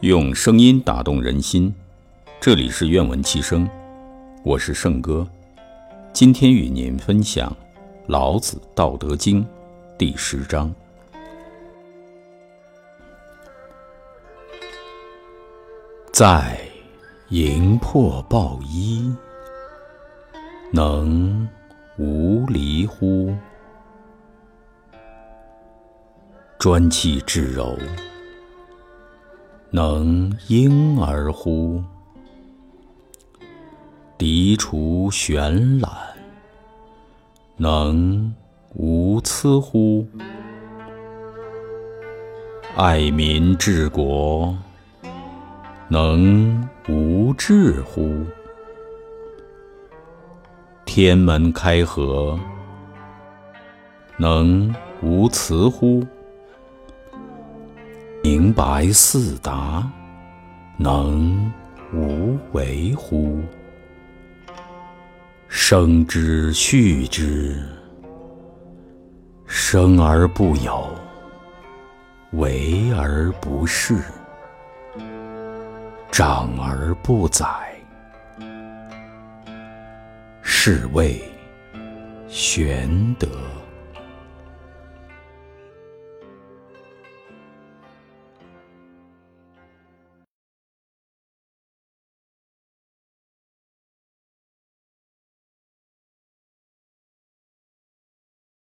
用声音打动人心，这里是愿闻其声，我是圣哥，今天与您分享《老子·道德经》第十章：在营破抱衣，能无离乎？专气致柔，能婴儿乎？涤除玄览，能无疵乎？爱民治国，能无智乎？天门开阖，能无雌乎？白四达，能无为乎？生之畜之，生而不有，为而不恃，长而不宰，是谓玄德。